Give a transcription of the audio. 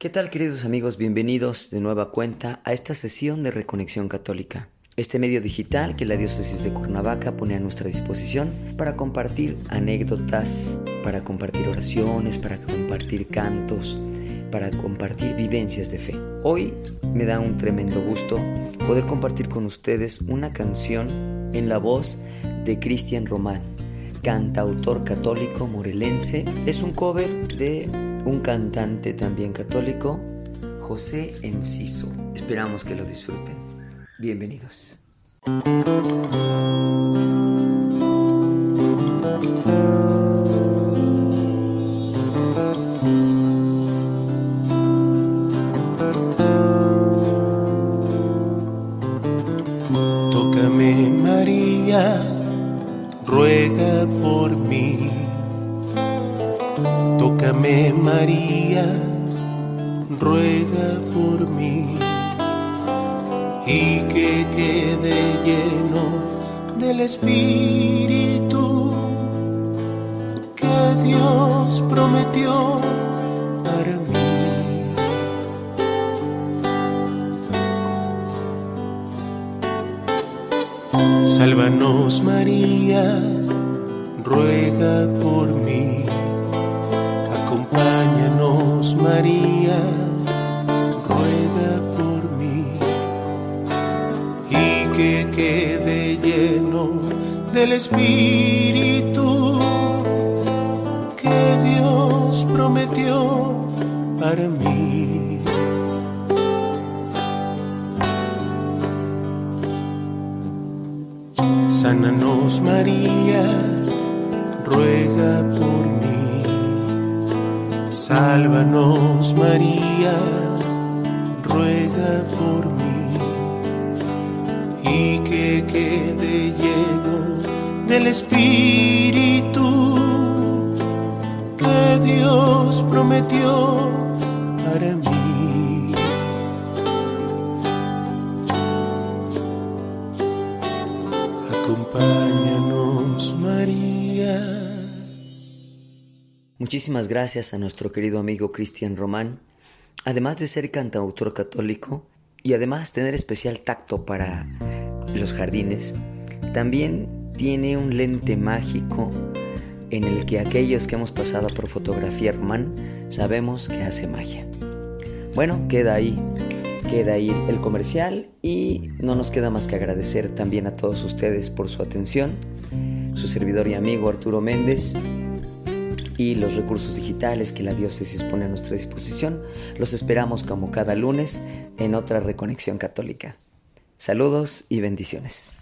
¿Qué tal queridos amigos? Bienvenidos de nueva cuenta a esta sesión de Reconexión Católica. Este medio digital que la diócesis de Cuernavaca pone a nuestra disposición para compartir anécdotas, para compartir oraciones, para compartir cantos, para compartir vivencias de fe. Hoy me da un tremendo gusto poder compartir con ustedes una canción en la voz de Cristian Román, cantautor católico morelense. Es un cover de un cantante también católico, José Enciso. Esperamos que lo disfruten. Bienvenidos. Tócame María, ruega por mí Tócame María, ruega por mí y que quede lleno del Espíritu que Dios prometió para mí. Sálvanos María, ruega por mí. María, ruega por mí y que quede lleno del Espíritu que Dios prometió para mí. Sánanos María, ruega por mí. Sálvanos María, ruega por mí y que quede lleno del Espíritu que Dios prometió para mí. Acompáñanos María. Muchísimas gracias a nuestro querido amigo Cristian Román. Además de ser cantautor católico y además tener especial tacto para los jardines, también tiene un lente mágico en el que aquellos que hemos pasado por fotografía Román sabemos que hace magia. Bueno, queda ahí, queda ahí el comercial y no nos queda más que agradecer también a todos ustedes por su atención. Su servidor y amigo Arturo Méndez y los recursos digitales que la diócesis pone a nuestra disposición. Los esperamos como cada lunes en otra reconexión católica. Saludos y bendiciones.